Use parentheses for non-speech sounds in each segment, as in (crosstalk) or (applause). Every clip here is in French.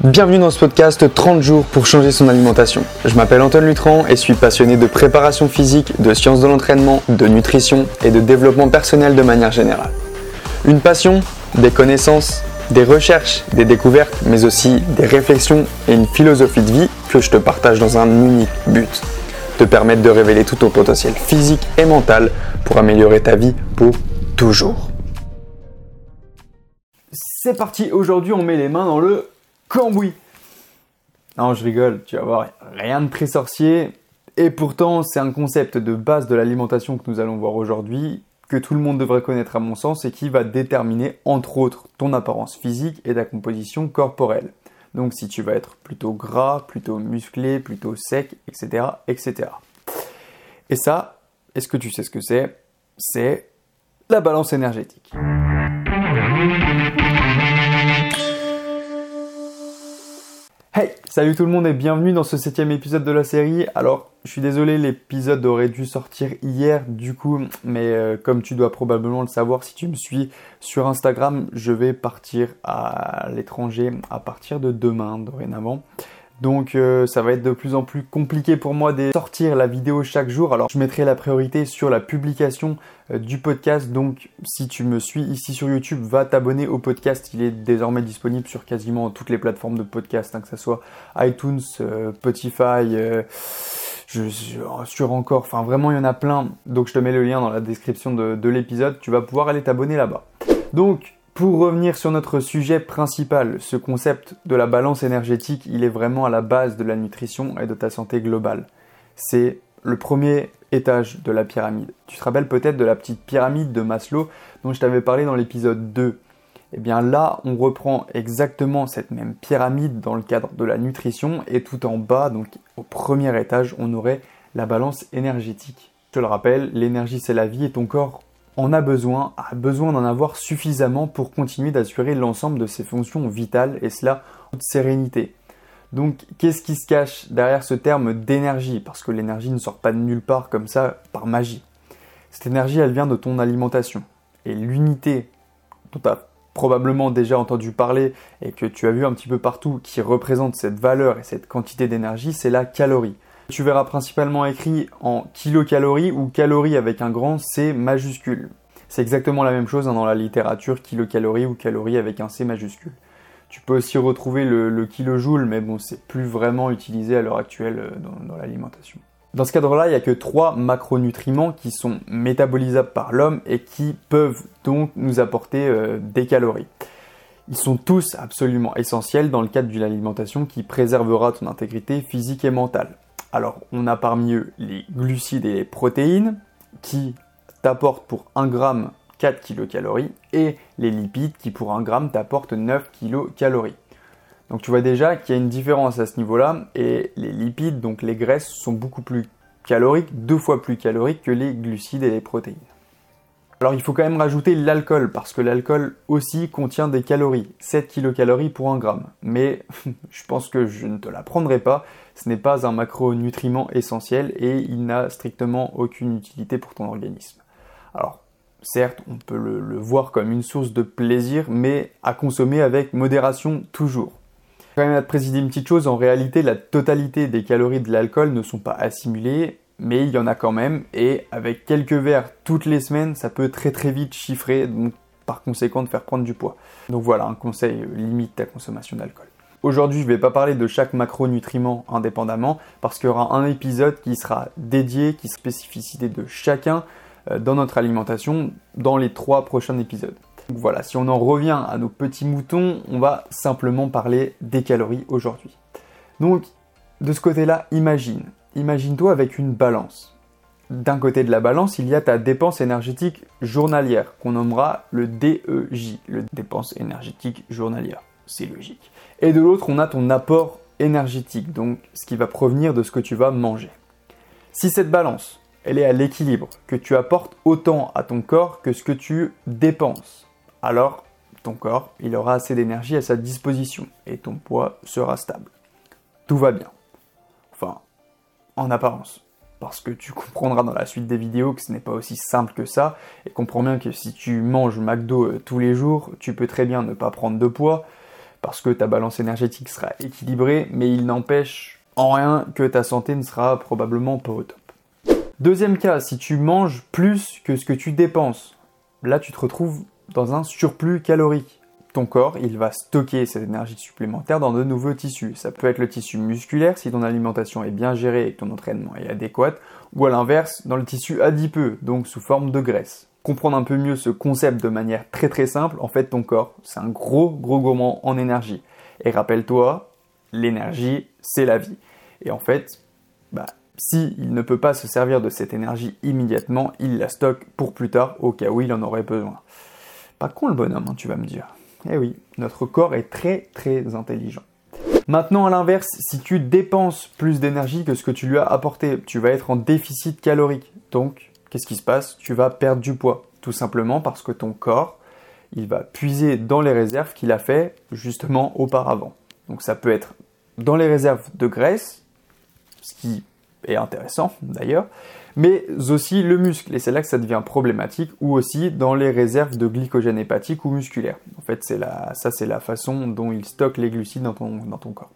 Bienvenue dans ce podcast 30 jours pour changer son alimentation. Je m'appelle Antoine Lutran et suis passionné de préparation physique, de sciences de l'entraînement, de nutrition et de développement personnel de manière générale. Une passion, des connaissances, des recherches, des découvertes, mais aussi des réflexions et une philosophie de vie que je te partage dans un unique but. Te permettre de révéler tout ton potentiel physique et mental pour améliorer ta vie pour toujours. C'est parti, aujourd'hui on met les mains dans le cambouis. Non, je rigole, tu vas voir, rien de très sorcier. Et pourtant, c'est un concept de base de l'alimentation que nous allons voir aujourd'hui, que tout le monde devrait connaître à mon sens et qui va déterminer entre autres ton apparence physique et ta composition corporelle. Donc si tu vas être plutôt gras, plutôt musclé, plutôt sec, etc. etc. Et ça, est-ce que tu sais ce que c'est? C'est la balance énergétique. Hey, salut tout le monde et bienvenue dans ce septième épisode de la série. Alors, je suis désolé, l'épisode aurait dû sortir hier du coup, mais euh, comme tu dois probablement le savoir si tu me suis sur Instagram, je vais partir à l'étranger à partir de demain dorénavant. Donc euh, ça va être de plus en plus compliqué pour moi de sortir la vidéo chaque jour. Alors je mettrai la priorité sur la publication euh, du podcast. Donc si tu me suis ici sur YouTube, va t'abonner au podcast. Il est désormais disponible sur quasiment toutes les plateformes de podcast, hein, que ce soit iTunes, euh, Spotify, je, sur encore, enfin vraiment il y en a plein. Donc je te mets le lien dans la description de, de l'épisode. Tu vas pouvoir aller t'abonner là-bas. Donc pour revenir sur notre sujet principal, ce concept de la balance énergétique, il est vraiment à la base de la nutrition et de ta santé globale. C'est le premier étage de la pyramide. Tu te rappelles peut-être de la petite pyramide de Maslow dont je t'avais parlé dans l'épisode 2. Eh bien là, on reprend exactement cette même pyramide dans le cadre de la nutrition et tout en bas, donc au premier étage, on aurait la balance énergétique. Je te le rappelle, l'énergie c'est la vie et ton corps en a besoin, a besoin d'en avoir suffisamment pour continuer d'assurer l'ensemble de ses fonctions vitales et cela en toute sérénité. Donc qu'est-ce qui se cache derrière ce terme d'énergie? Parce que l'énergie ne sort pas de nulle part comme ça par magie. Cette énergie, elle vient de ton alimentation. Et l'unité dont tu as probablement déjà entendu parler et que tu as vu un petit peu partout qui représente cette valeur et cette quantité d'énergie, c'est la calorie. Tu verras principalement écrit en kilocalories ou calories avec un grand C majuscule. C'est exactement la même chose hein, dans la littérature, kilocalories ou calories avec un C majuscule. Tu peux aussi retrouver le, kilojoule, mais bon, c'est plus vraiment utilisé à l'heure actuelle euh, dans, l'alimentation. Dans ce cadre-là, il n'y a que trois macronutriments qui sont métabolisables par l'homme et qui peuvent donc nous apporter euh, des calories. Ils sont tous absolument essentiels dans le cadre d'une alimentation qui préservera ton intégrité physique et mentale. Alors, on a parmi eux les glucides et les protéines qui t'apportent pour 1 gramme 4 kilocalories et les lipides qui pour 1 gramme t'apportent 9 kilocalories. Donc tu vois déjà qu'il y a une différence à ce niveau-là et les lipides, donc les graisses, sont beaucoup plus caloriques, deux fois plus caloriques que les glucides et les protéines. Alors il faut quand même rajouter l'alcool, parce que l'alcool aussi contient des calories, 7 kilocalories pour 1 gramme. Mais (laughs) je pense que je ne te l'apprendrai pas, ce n'est pas un macronutriment essentiel et il n'a strictement aucune utilité pour ton organisme. Alors certes, on peut le, le voir comme une source de plaisir, mais à consommer avec modération toujours. Quand même à te préciser une petite chose, en réalité la totalité des calories de l'alcool ne sont pas assimilées mais il y en a quand même, et avec quelques verres toutes les semaines, ça peut très très vite chiffrer, donc par conséquent de faire prendre du poids. Donc voilà, un conseil, limite ta consommation d'alcool. Aujourd'hui, je ne vais pas parler de chaque macronutriment indépendamment, parce qu'il y aura un épisode qui sera dédié, qui spécificité de chacun euh, dans notre alimentation dans les trois prochains épisodes. Donc voilà, si on en revient à nos petits moutons, on va simplement parler des calories aujourd'hui. Donc, de ce côté-là, imagine, Imagine-toi avec une balance. D'un côté de la balance, il y a ta dépense énergétique journalière, qu'on nommera le DEJ, le dépense énergétique journalière. C'est logique. Et de l'autre, on a ton apport énergétique, donc ce qui va provenir de ce que tu vas manger. Si cette balance, elle est à l'équilibre, que tu apportes autant à ton corps que ce que tu dépenses, alors ton corps, il aura assez d'énergie à sa disposition et ton poids sera stable. Tout va bien. Enfin, en apparence. Parce que tu comprendras dans la suite des vidéos que ce n'est pas aussi simple que ça, et comprends bien que si tu manges McDo euh, tous les jours, tu peux très bien ne pas prendre de poids, parce que ta balance énergétique sera équilibrée, mais il n'empêche en rien que ta santé ne sera probablement pas au top. Deuxième cas, si tu manges plus que ce que tu dépenses, là tu te retrouves dans un surplus calorique. Ton corps, il va stocker cette énergie supplémentaire dans de nouveaux tissus. Ça peut être le tissu musculaire si ton alimentation est bien gérée et que ton entraînement est adéquat, ou à l'inverse, dans le tissu adipeux, donc sous forme de graisse. Comprendre un peu mieux ce concept de manière très très simple, en fait ton corps, c'est un gros gros gourmand en énergie. Et rappelle-toi, l'énergie, c'est la vie. Et en fait, bah, s'il ne peut pas se servir de cette énergie immédiatement, il la stocke pour plus tard au cas où il en aurait besoin. Pas con le bonhomme, hein, tu vas me dire. Eh oui, notre corps est très très intelligent. Maintenant, à l'inverse, si tu dépenses plus d'énergie que ce que tu lui as apporté, tu vas être en déficit calorique. Donc, qu'est-ce qui se passe? Tu vas perdre du poids. Tout simplement parce que ton corps, il va puiser dans les réserves qu'il a fait justement auparavant. Donc, ça peut être dans les réserves de graisse, ce qui est intéressant d'ailleurs, mais aussi le muscle. Et c'est là que ça devient problématique, ou aussi dans les réserves de glycogène hépatique ou musculaire. En fait, c'est ça c'est la façon dont il stocke les glucides dans ton, dans ton corps.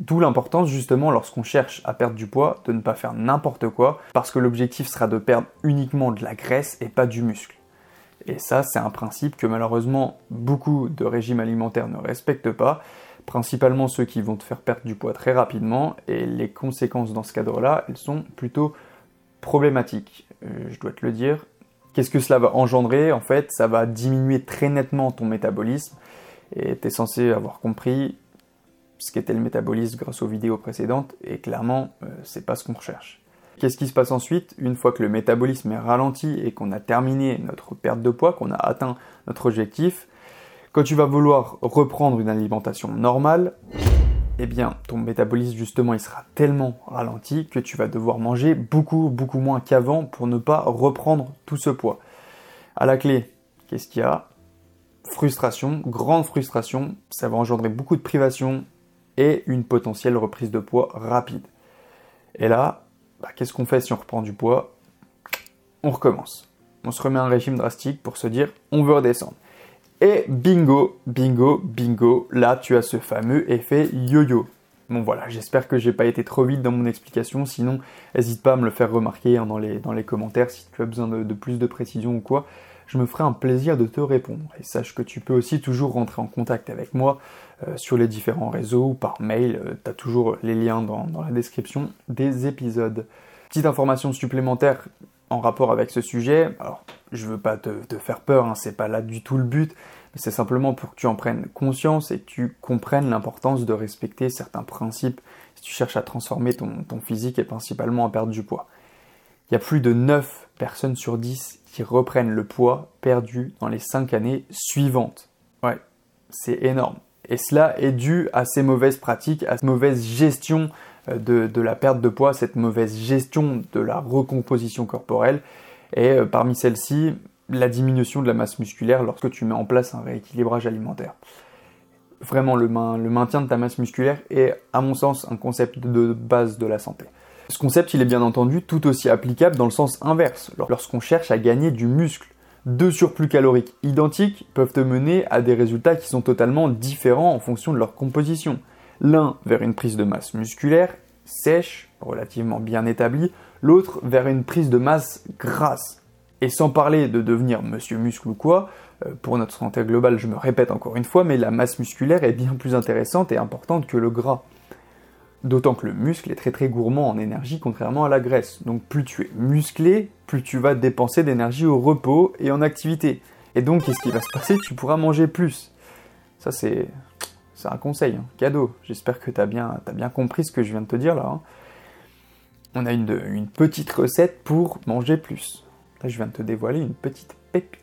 D'où l'importance justement lorsqu'on cherche à perdre du poids de ne pas faire n'importe quoi, parce que l'objectif sera de perdre uniquement de la graisse et pas du muscle. Et ça, c'est un principe que malheureusement beaucoup de régimes alimentaires ne respectent pas, principalement ceux qui vont te faire perdre du poids très rapidement, et les conséquences dans ce cadre-là, elles sont plutôt problématiques, euh, je dois te le dire. Qu'est-ce que cela va engendrer? En fait, ça va diminuer très nettement ton métabolisme, et tu es censé avoir compris ce qu'était le métabolisme grâce aux vidéos précédentes, et clairement, euh, c'est pas ce qu'on recherche. Qu'est-ce qui se passe ensuite? Une fois que le métabolisme est ralenti et qu'on a terminé notre perte de poids, qu'on a atteint notre objectif, quand tu vas vouloir reprendre une alimentation normale, eh bien, ton métabolisme, justement, il sera tellement ralenti que tu vas devoir manger beaucoup, beaucoup moins qu'avant pour ne pas reprendre tout ce poids. À la clé, qu'est-ce qu'il y a? Frustration, grande frustration, ça va engendrer beaucoup de privation et une potentielle reprise de poids rapide. Et là, bah, qu'est-ce qu'on fait si on reprend du poids? On recommence. On se remet un régime drastique pour se dire on veut redescendre. Et bingo, bingo, bingo, là tu as ce fameux effet yo-yo. Bon voilà, j'espère que j'ai pas été trop vite dans mon explication, sinon n'hésite pas à me le faire remarquer hein, dans, les, dans commentaires si tu as besoin de, plus de précision ou quoi. Je me ferai un plaisir de te répondre. Et sache que tu peux aussi toujours rentrer en contact avec moi euh, sur les différents réseaux ou par mail. Euh, tu as toujours les liens dans, la description des épisodes. Petite information supplémentaire en rapport avec ce sujet. Alors, je veux pas te, faire peur, hein, c'est pas là du tout le but, mais c'est simplement pour que tu en prennes conscience et que tu comprennes l'importance de respecter certains principes si tu cherches à transformer ton, physique et principalement à perdre du poids. Il y a plus de 9 personnes sur 10 qui reprennent le poids perdu dans les 5 années suivantes. Ouais, c'est énorme. Et cela est dû à ces mauvaises pratiques, à cette mauvaise gestion de, de, la perte de poids, cette mauvaise gestion de la recomposition corporelle et euh, parmi celles-ci, la diminution de la masse musculaire lorsque tu mets en place un rééquilibrage alimentaire. Vraiment, le, maintien de ta masse musculaire est, à mon sens, un concept de base de la santé. Ce concept, il est bien entendu tout aussi applicable dans le sens inverse, lorsqu'on cherche à gagner du muscle. Deux surplus caloriques identiques peuvent te mener à des résultats qui sont totalement différents en fonction de leur composition. L'un vers une prise de masse musculaire sèche, relativement bien établie, l'autre vers une prise de masse grasse. Et sans parler de devenir monsieur muscle ou quoi, euh, pour notre santé globale, je me répète encore une fois, mais la masse musculaire est bien plus intéressante et importante que le gras. D'autant que le muscle est très très gourmand en énergie contrairement à la graisse. Donc plus tu es musclé, plus tu vas dépenser d'énergie au repos et en activité. Et donc qu'est-ce qui va se passer? Tu pourras manger plus. Ça c'est c'est un conseil, hein. cadeau. J'espère que tu as bien, compris ce que je viens de te dire là. Hein on a une, petite recette pour manger plus. Là, je viens de te dévoiler une petite pépite.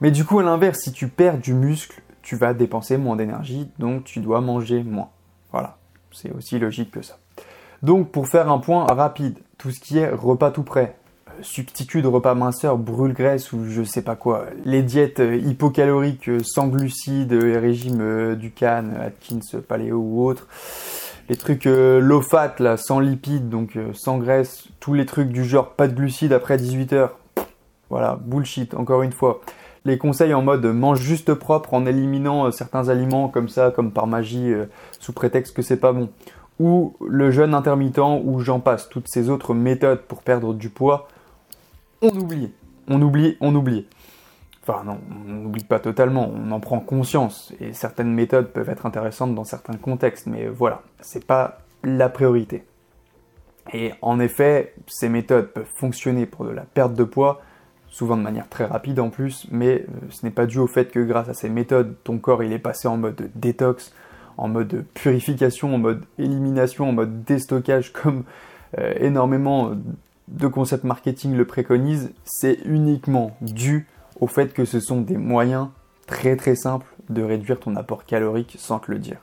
Mais du coup, à l'inverse, si tu perds du muscle, tu vas dépenser moins d'énergie, donc tu dois manger moins. Voilà, c'est aussi logique que ça. Donc, pour faire un point rapide, tout ce qui est repas tout prêt, euh, substitut de repas minceur, brûle-graisse ou je sais pas quoi, les diètes euh, hypocaloriques euh, sans glucides, les régimes du Cannes, Atkins, Paléo ou autres, les trucs euh, low fat là, sans lipides, donc euh, sans graisse, tous les trucs du genre pas de glucides après 18 heures. Voilà, bullshit, encore une fois. les conseils en mode mange juste propre en éliminant euh, certains aliments comme ça, comme par magie, euh, sous prétexte que c'est pas bon, ou le jeûne intermittent, ou j'en passe, toutes ces autres méthodes pour perdre du poids, on oublie, on oublie, on oublie. Enfin non, on n'oublie pas totalement, on en prend conscience, et certaines méthodes peuvent être intéressantes dans certains contextes, mais voilà, c'est pas la priorité. Et en effet, ces méthodes peuvent fonctionner pour de la perte de poids, souvent de manière très rapide en plus, mais euh, ce n'est pas dû au fait que grâce à ces méthodes, ton corps il est passé en mode détox, en mode purification, en mode élimination, en mode déstockage, comme euh, énormément de concepts marketing le préconisent, c'est uniquement dû au fait que ce sont des moyens très très simples de réduire ton apport calorique sans te le dire.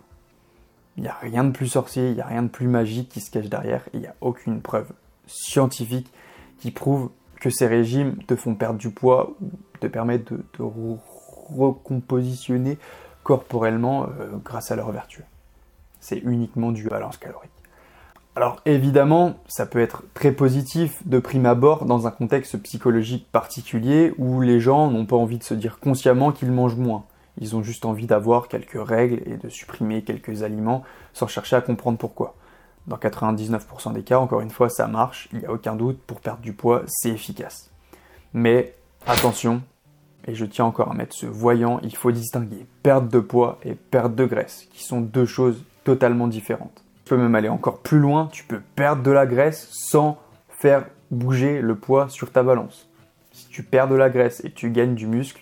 Il n'y a rien de plus sorcier, il n'y a rien de plus magique qui se cache derrière, il n'y a aucune preuve scientifique qui prouve que ces régimes te font perdre du poids ou te permettent de te recompositionner corporellement euh, grâce à leur vertu. C'est uniquement du balance calorique. Alors évidemment, ça peut être très positif de prime abord dans un contexte psychologique particulier où les gens n'ont pas envie de se dire consciemment qu'ils mangent moins. Ils ont juste envie d'avoir quelques règles et de supprimer quelques aliments sans chercher à comprendre pourquoi. Dans 99% des cas, encore une fois, ça marche, il n'y a aucun doute, pour perdre du poids, c'est efficace. Mais attention, et je tiens encore à mettre ce voyant, il faut distinguer perte de poids et perte de graisse, qui sont deux choses totalement différentes. Peux même aller encore plus loin, tu peux perdre de la graisse sans faire bouger le poids sur ta balance. Si tu perds de la graisse et tu gagnes du muscle,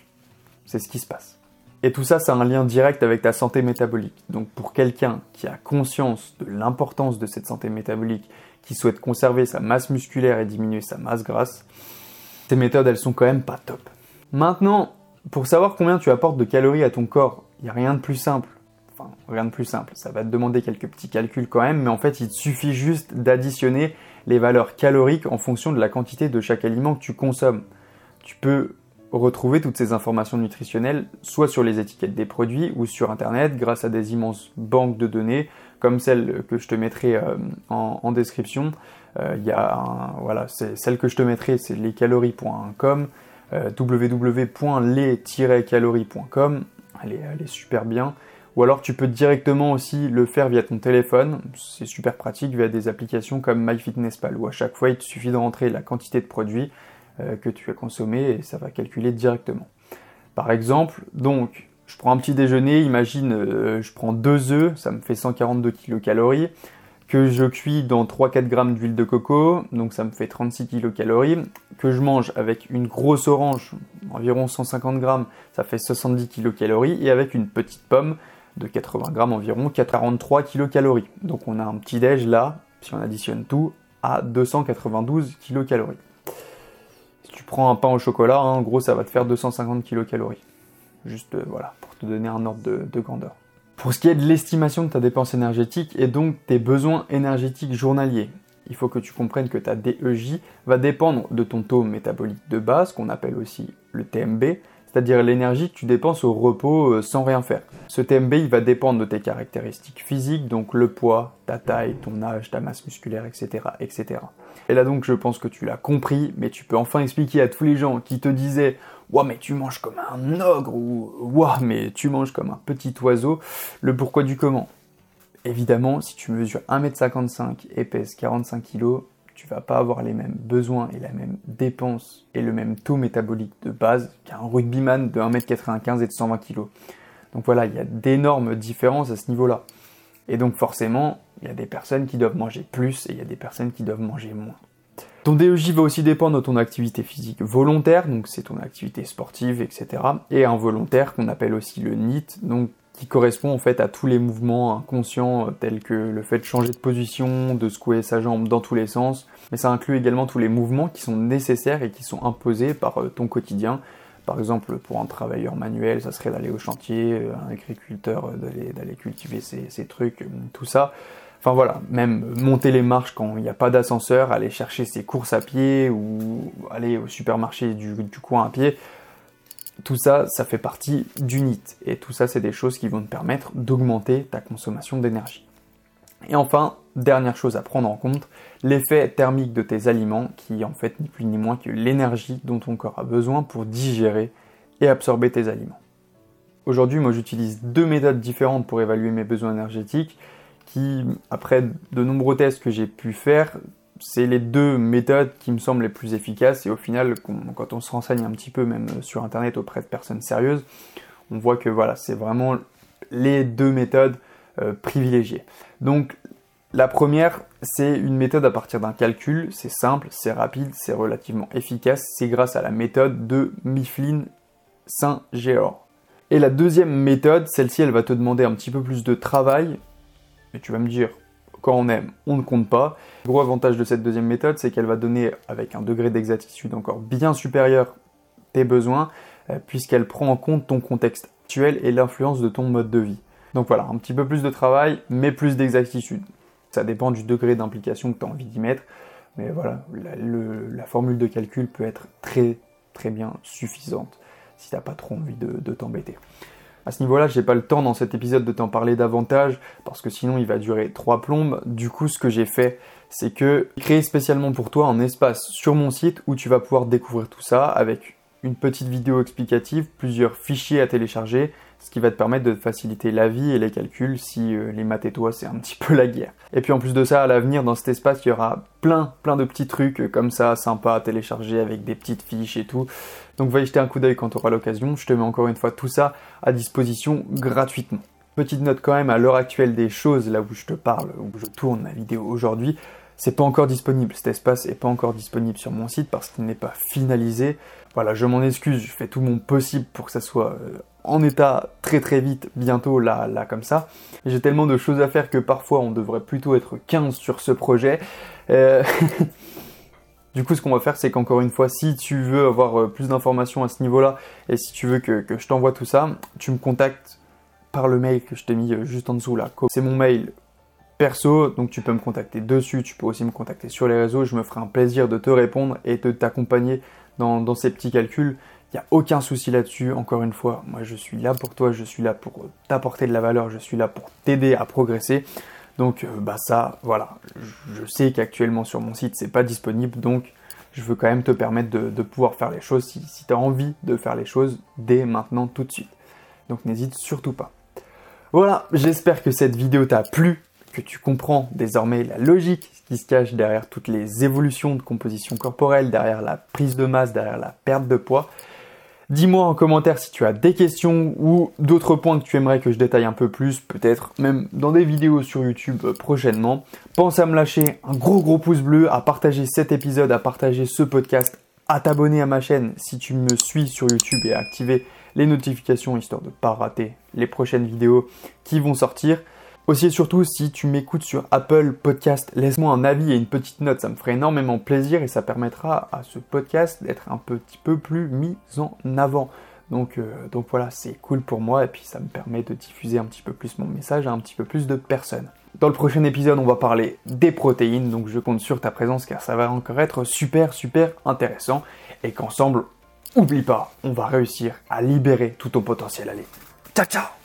c'est ce qui se passe. Et tout ça, ça a un lien direct avec ta santé métabolique. Donc pour quelqu'un qui a conscience de l'importance de cette santé métabolique, qui souhaite conserver sa masse musculaire et diminuer sa masse grasse, ces méthodes, elles sont quand même pas top. Maintenant, pour savoir combien tu apportes de calories à ton corps, il n'y a rien de plus simple. Rien de plus simple. Ça va te demander quelques petits calculs quand même, mais en fait, il suffit juste d'additionner les valeurs caloriques en fonction de la quantité de chaque aliment que tu consommes. Tu peux retrouver toutes ces informations nutritionnelles soit sur les étiquettes des produits ou sur internet grâce à des immenses banques de données comme celle que je te mettrai euh, en, description. Euh, y a voilà, c'est celle que je te mettrai, c'est lescalories.com, euh, www.les-calories.com. Elle est super bien. Ou alors tu peux directement aussi le faire via ton téléphone. C'est super pratique via des applications comme MyFitnessPal où à chaque fois il te suffit de rentrer la quantité de produits euh, que tu as consommé et ça va calculer directement. Par exemple, donc, je prends un petit déjeuner, imagine, euh, je prends deux œufs, ça me fait 142 kcal, que je cuis dans 3-4 grammes d'huile de coco, donc ça me fait 36 kcal, que je mange avec une grosse orange, environ 150 grammes, ça fait 70 kcal, et avec une petite pomme de 80 grammes environ, 43 kcal. Donc on a un petit déj là, si on additionne tout, à 292 kcal tu prends un pain au chocolat, hein, en gros, ça va te faire 250 kcal. Juste, euh, voilà, pour te donner un ordre de, grandeur. Pour ce qui est de l'estimation de ta dépense énergétique et donc tes besoins énergétiques journaliers, il faut que tu comprennes que ta DEJ va dépendre de ton taux métabolique de base, qu'on appelle aussi le TMB, c'est-à-dire l'énergie que tu dépenses au repos euh, sans rien faire. Ce TMB, il va dépendre de tes caractéristiques physiques, donc le poids, ta taille, ton âge, ta masse musculaire, etc., etc. Et là donc, je pense que tu l'as compris, mais tu peux enfin expliquer à tous les gens qui te disaient Ouah, mais tu manges comme un ogre ou Ouah, mais tu manges comme un petit oiseau, le pourquoi du comment? Évidemment, si tu mesures 1m55 et pèses 45 kg, tu vas pas avoir les mêmes besoins et la même dépense et le même taux métabolique de base qu'un rugbyman de 1m95 et de 120 kg. Donc voilà, il y a d'énormes différences à ce niveau-là. Et donc forcément, il y a des personnes qui doivent manger plus et il y a des personnes qui doivent manger moins. Ton DEJ va aussi dépendre de ton activité physique volontaire, donc c'est ton activité sportive, etc. Et involontaire qu'on appelle aussi le NIT, donc correspond en fait à tous les mouvements inconscients euh, tels que le fait de changer de position, de secouer sa jambe dans tous les sens, mais ça inclut également tous les mouvements qui sont nécessaires et qui sont imposés par euh, ton quotidien. Par exemple, pour un travailleur manuel, ça serait d'aller au chantier, euh, un agriculteur d'aller cultiver ses, trucs, tout ça. Enfin voilà, même monter les marches quand il n'y a pas d'ascenseur, aller chercher ses courses à pied ou aller au supermarché du coin à pied, tout ça, ça fait partie du NIT. Et tout ça, c'est des choses qui vont te permettre d'augmenter ta consommation d'énergie. Et enfin, dernière chose à prendre en compte, l'effet thermique de tes aliments, qui en fait ni plus ni moins que l'énergie dont ton corps a besoin pour digérer et absorber tes aliments. Aujourd'hui, moi j'utilise deux méthodes différentes pour évaluer mes besoins énergétiques qui, après de nombreux tests que j'ai pu faire, c'est les deux méthodes qui me semblent les plus efficaces et au final, quand on se renseigne un petit peu même sur internet auprès de personnes sérieuses, on voit que voilà, c'est vraiment les deux méthodes euh, privilégiées. Donc la première, c'est une méthode à partir d'un calcul, c'est simple, c'est rapide, c'est relativement efficace, c'est grâce à la méthode de Mifflin Saint-Géor. Et la deuxième méthode, celle-ci, elle va te demander un petit peu plus de travail, mais tu vas me dire, quand on aime, on ne compte pas. Le gros avantage de cette deuxième méthode, c'est qu'elle va donner, avec un degré d'exactitude encore bien supérieur, tes besoins, euh, puisqu'elle prend en compte ton contexte actuel et l'influence de ton mode de vie. Donc voilà, un petit peu plus de travail, mais plus d'exactitude. Ça dépend du degré d'implication que tu as envie d'y mettre. Mais voilà, la, formule de calcul peut être très très bien suffisante si tu n'as pas trop envie de, t'embêter. À ce niveau-là, j'ai pas le temps dans cet épisode de t'en parler davantage parce que sinon il va durer trois plombes. Du coup, ce que j'ai fait, c'est que créer spécialement pour toi un espace sur mon site où tu vas pouvoir découvrir tout ça avec une petite vidéo explicative, plusieurs fichiers à télécharger, ce qui va te permettre de faciliter la vie et les calculs si euh, les maths et toi c'est un (laughs) petit peu la guerre. Et puis en plus de ça, à l'avenir dans cet espace, il y aura plein plein de petits trucs euh, comme ça, sympas à télécharger avec des petites fiches et tout. Donc va y jeter un coup d'œil quand tu auras l'occasion. Je te mets encore une fois tout ça à disposition gratuitement. Petite note quand même à l'heure actuelle des choses, là où je te parle, où je tourne ma vidéo aujourd'hui, c'est pas encore disponible. Cet espace est pas encore disponible sur mon site parce qu'il n'est pas finalisé. Voilà, je m'en excuse, je fais tout mon possible pour que ça soit euh, en état très très vite, bientôt là, là comme ça. J'ai tellement de choses à faire que parfois on devrait plutôt être 15 sur ce projet. Euh, (laughs) du coup, ce qu'on va faire, c'est qu'encore une fois, si tu veux avoir euh, plus d'informations à ce niveau-là, et si tu veux que, que je t'envoie tout ça, tu me contactes par le mail que je t'ai mis juste en dessous là. C'est mon mail perso, donc tu peux me contacter dessus, tu peux aussi me contacter sur les réseaux, je me ferai un plaisir de te répondre et de t'accompagner dans, ces petits calculs. Il n'y a aucun souci là-dessus, encore une fois, moi je suis là pour toi, je suis là pour t'apporter de la valeur, je suis là pour t'aider à progresser. Donc euh, bah ça, voilà, je sais qu'actuellement sur mon site c'est pas disponible, donc je veux quand même te permettre de, pouvoir faire les choses si, si tu as envie de faire les choses dès maintenant tout de suite. Donc n'hésite surtout pas. Voilà, j'espère que cette vidéo t'a plu que tu comprends désormais la logique qui se cache derrière toutes les évolutions de composition corporelle, derrière la prise de masse, derrière la perte de poids. Dis-moi en commentaire si tu as des questions ou d'autres points que tu aimerais que je détaille un peu plus, peut-être même dans des vidéos sur YouTube prochainement. Pense à me lâcher un gros gros pouce bleu, à partager cet épisode, à partager ce podcast, à t'abonner à ma chaîne si tu me suis sur YouTube et à activer les notifications histoire de ne pas rater les prochaines vidéos qui vont sortir. Aussi et surtout, si tu m'écoutes sur Apple Podcast, laisse-moi un avis et une petite note, ça me ferait énormément plaisir et ça permettra à ce podcast d'être un petit peu plus mis en avant. Donc, euh, donc voilà, c'est cool pour moi et puis ça me permet de diffuser un petit peu plus mon message à un petit peu plus de personnes. Dans le prochain épisode, on va parler des protéines, donc je compte sur ta présence car ça va encore être super super intéressant et qu'ensemble, oublie pas, on va réussir à libérer tout ton potentiel. Allez, ciao ciao